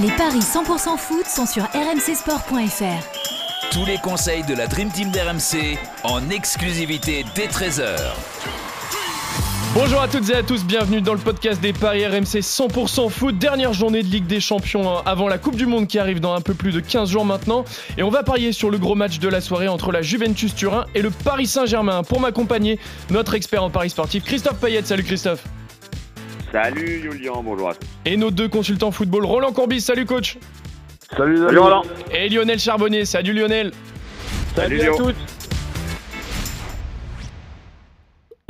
Les paris 100% foot sont sur rmcsport.fr. Tous les conseils de la Dream Team d'RMC en exclusivité dès 13h. Bonjour à toutes et à tous, bienvenue dans le podcast des Paris RMC 100% foot. Dernière journée de Ligue des Champions hein, avant la Coupe du Monde qui arrive dans un peu plus de 15 jours maintenant. Et on va parier sur le gros match de la soirée entre la Juventus Turin et le Paris Saint-Germain. Pour m'accompagner, notre expert en Paris sportif, Christophe Payet. Salut Christophe. Salut Julien, bonjour à tous. Et nos deux consultants football, Roland Courbis. Salut coach. Salut, Salut Roland. Et Lionel Charbonnier. Salut Lionel. Salut, à Lio.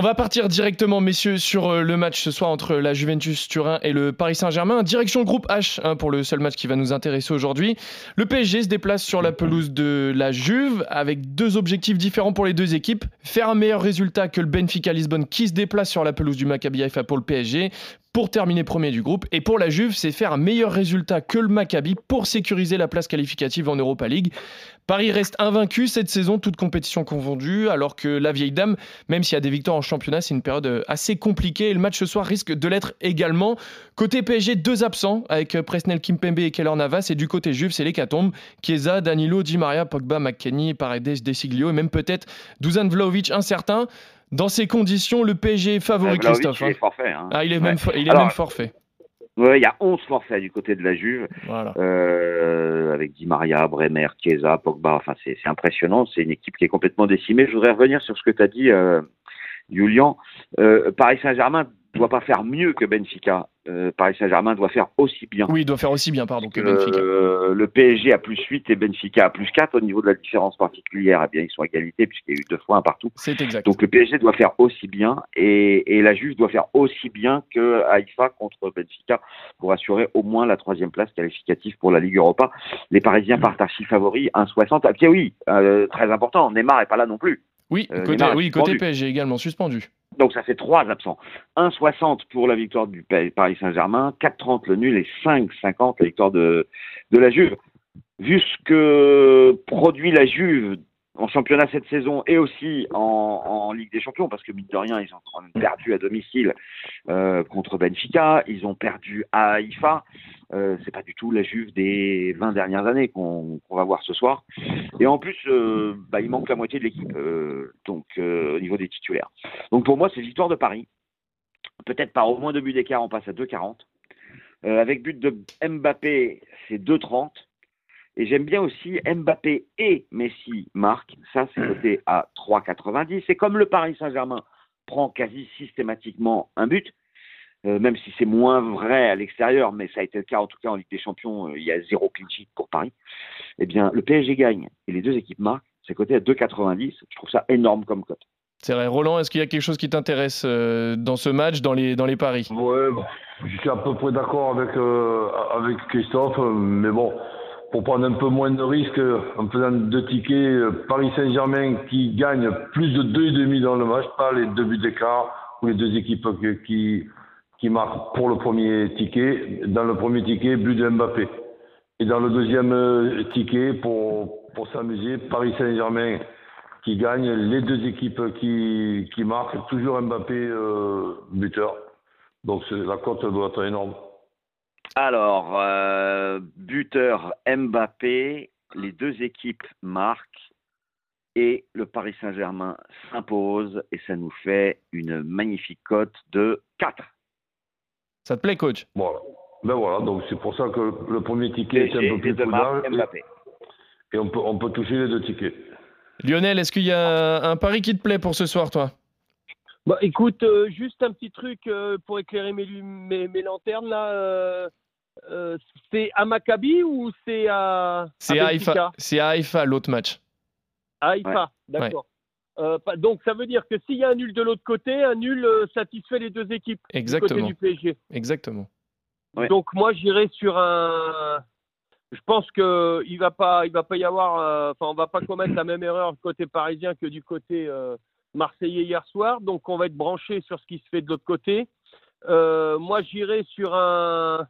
On va partir directement, messieurs, sur euh, le match ce soir entre la Juventus Turin et le Paris Saint-Germain. Direction groupe H hein, pour le seul match qui va nous intéresser aujourd'hui. Le PSG se déplace sur la pelouse de la Juve avec deux objectifs différents pour les deux équipes. Faire un meilleur résultat que le Benfica Lisbonne qui se déplace sur la pelouse du Maccabi Haifa pour le PSG pour terminer premier du groupe. Et pour la Juve, c'est faire un meilleur résultat que le Maccabi pour sécuriser la place qualificative en Europa League. Paris reste invaincu cette saison, toute compétition confondue, alors que la vieille dame, même s'il y a des victoires en championnat, c'est une période assez compliquée et le match ce soir risque de l'être également. Côté PSG, deux absents avec Presnel Kimpembe et Keller Navas et du côté Juve, c'est l'hécatombe. Chiesa, Danilo, Di Maria, Pogba, McKennie, Paredes, Desiglio et même peut-être Dusan Vlaovic incertain. Dans ces conditions, le PSG est favori, Euh, Vlahovic, Christophe. il hein. est forfait. hein. Ah, il est, Ouais. même, il est Alors, même forfait. Ouais, il y a 11 forfaits du côté de la Juve, Voilà. euh, avec Di Maria, Bremer, Chiesa, Pogba. Enfin, c'est c'est impressionnant. C'est une équipe qui est complètement décimée. Je voudrais revenir sur ce que tu as dit, euh, Julian. Euh, Paris Saint-Germain ne doit pas faire mieux que Benfica. Euh, Paris Saint-Germain doit faire aussi bien. Oui, il doit faire aussi bien, pardon, que Euh, Benfica. le PSG a plus 8 et Benfica a plus 4 au niveau de la différence particulière. Eh bien, ils sont à égalité puisqu'il y a eu deux fois un partout. C'est exact. Donc le PSG doit faire aussi bien et, et la Juve doit faire aussi bien que Haïfa contre Benfica pour assurer au moins la troisième place qualificative pour la Ligue Europa. Les Parisiens partent archi favoris 1,60. Ah, tiens, oui, euh, très important. Neymar est pas là non plus. Oui, euh, côté, Neymar oui, côté. PSG également, suspendu. Donc ça fait trois absents. 1,60 pour la victoire du Pa- Paris Saint-Germain, 4,30 le nul et 5,50 la victoire de, la Juve. Vu ce que produit la Juve en championnat cette saison et aussi en, Ligue des Champions, parce que mine de rien, ils ont quand perdu à domicile euh, contre Benfica, ils ont perdu à Haïfa. Euh, c'est pas du tout la Juve des 20 dernières années qu'on va voir ce soir. Et en plus, euh, bah, il manque la moitié de l'équipe, euh, donc euh, au niveau des titulaires. Donc pour moi, c'est victoire de Paris. Peut-être par au moins deux buts d'écart, on passe à 2,40. Euh, avec but de Mbappé, c'est 2,30. Et j'aime bien aussi Mbappé et Messi marquent. Ça, c'est coté à 3,90. Et comme le Paris Saint-Germain prend quasi systématiquement un but, euh, même si c'est moins vrai à l'extérieur, mais ça a été le cas en tout cas en Ligue des Champions, euh, il y a zéro clean sheet pour Paris, eh bien le PSG gagne et les deux équipes marquent. C'est coté à 2,90. Je trouve ça énorme comme cote. C'est vrai. Roland, est-ce qu'il y a quelque chose qui t'intéresse euh, dans ce match, dans les, dans les paris? Ouais, bon, je suis à peu près d'accord avec, euh, avec Christophe, mais bon, pour prendre un peu moins de risques, en faisant deux tickets, Paris Saint-Germain qui gagne plus de 2,5 dans le match, pas les deux buts d'écart, ou les deux équipes qui, qui, marquent pour le premier ticket. Dans le premier ticket, but de Mbappé. Et dans le deuxième euh, ticket, pour, pour s'amuser, Paris Saint-Germain qui gagne, les deux équipes qui, qui marquent, toujours Mbappé euh, buteur. Donc la cote doit être énorme. Alors, euh, buteur Mbappé, les deux équipes marquent et le Paris Saint-Germain s'impose et ça nous fait une magnifique cote de 4. Ça te plaît, coach? Voilà. Ben voilà, donc c'est pour ça que le premier ticket est un peu plus prudent et, et on, peut, on peut toucher les deux tickets. Lionel, est-ce qu'il y a un pari qui te plaît pour ce soir, toi? Bah, écoute, euh, juste un petit truc euh, pour éclairer mes, mes, mes lanternes là. euh, euh, c'est à Maccabi ou c'est à, C'est à à Benfica? Haïfa, c'est à Haïfa, l'autre match. À Haïfa, d'accord. Euh, donc ça veut dire que s'il y a un nul de l'autre côté, un nul euh, satisfait les deux équipes du côté du PSG. Exactement. Ouais. Donc moi j'irai sur un. Je pense que il va pas, il va pas y avoir. euh, Enfin, on va pas commettre la même erreur du côté parisien que du côté euh, marseillais hier soir. Donc on va être branché sur ce qui se fait de l'autre côté. Euh, moi j'irai sur un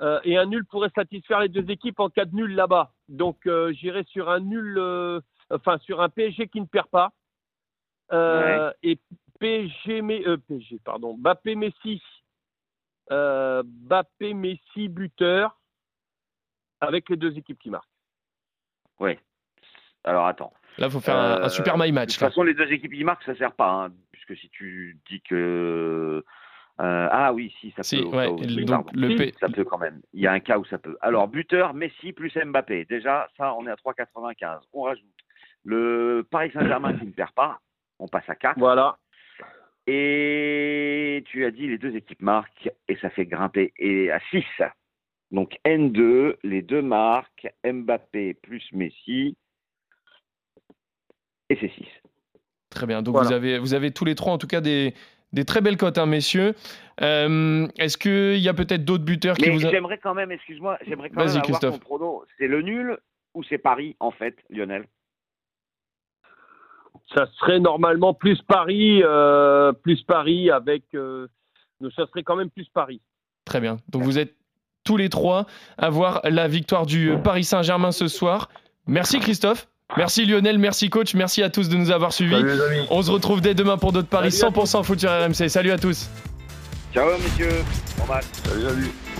euh, et un nul pourrait satisfaire les deux équipes en cas de nul là-bas. Donc euh, j'irai sur un nul, euh, enfin sur un PSG qui ne perd pas. Euh, Et PSG, mais, euh, PSG, pardon, Bappé Messi, euh, Bappé Messi buteur. avec les deux équipes qui marquent. Ouais. Alors attends. Là, il faut faire un, un super my De match. toute là. façon, les deux équipes qui marquent, ça sert pas, hein, puisque si tu dis que euh, ah oui, si ça Si, peut. ouais, le- Oui, donc, pardon. le Si, P- ça peut quand même. Il y a un cas où ça peut. Alors buteur Messi plus Mbappé. Déjà, ça, on est à 3,95. On rajoute le Paris Saint-Germain qui ne perd pas. On passe à 4. Voilà. Et tu as dit les deux équipes marquent et ça fait grimper et à 6. Donc N2, les deux marques, Mbappé plus Messi. Et c'est 6. Très bien. Donc Voilà. vous, avez, vous avez tous les trois, en tout cas, des, des très belles cotes, hein, messieurs. Euh, Est-ce qu'il y a peut-être d'autres buteurs qui Mais vous. a- j'aimerais quand même, excuse-moi, j'aimerais quand même avoir Christophe. ton prono. C'est le nul ou c'est Paris en fait, Lionel? Ça serait normalement plus Paris, euh, plus Paris avec. euh, ça serait quand même plus Paris. Très bien. Donc vous êtes tous les trois à voir la victoire du Paris Saint-Germain ce soir. Merci Christophe. Merci Lionel. Merci coach. Merci à tous de nous avoir suivis. Salut les amis. On se retrouve dès demain pour d'autres paris Salut à 100% foot sur RMC. Salut à tous. Ciao messieurs, bon match. Salut, salut.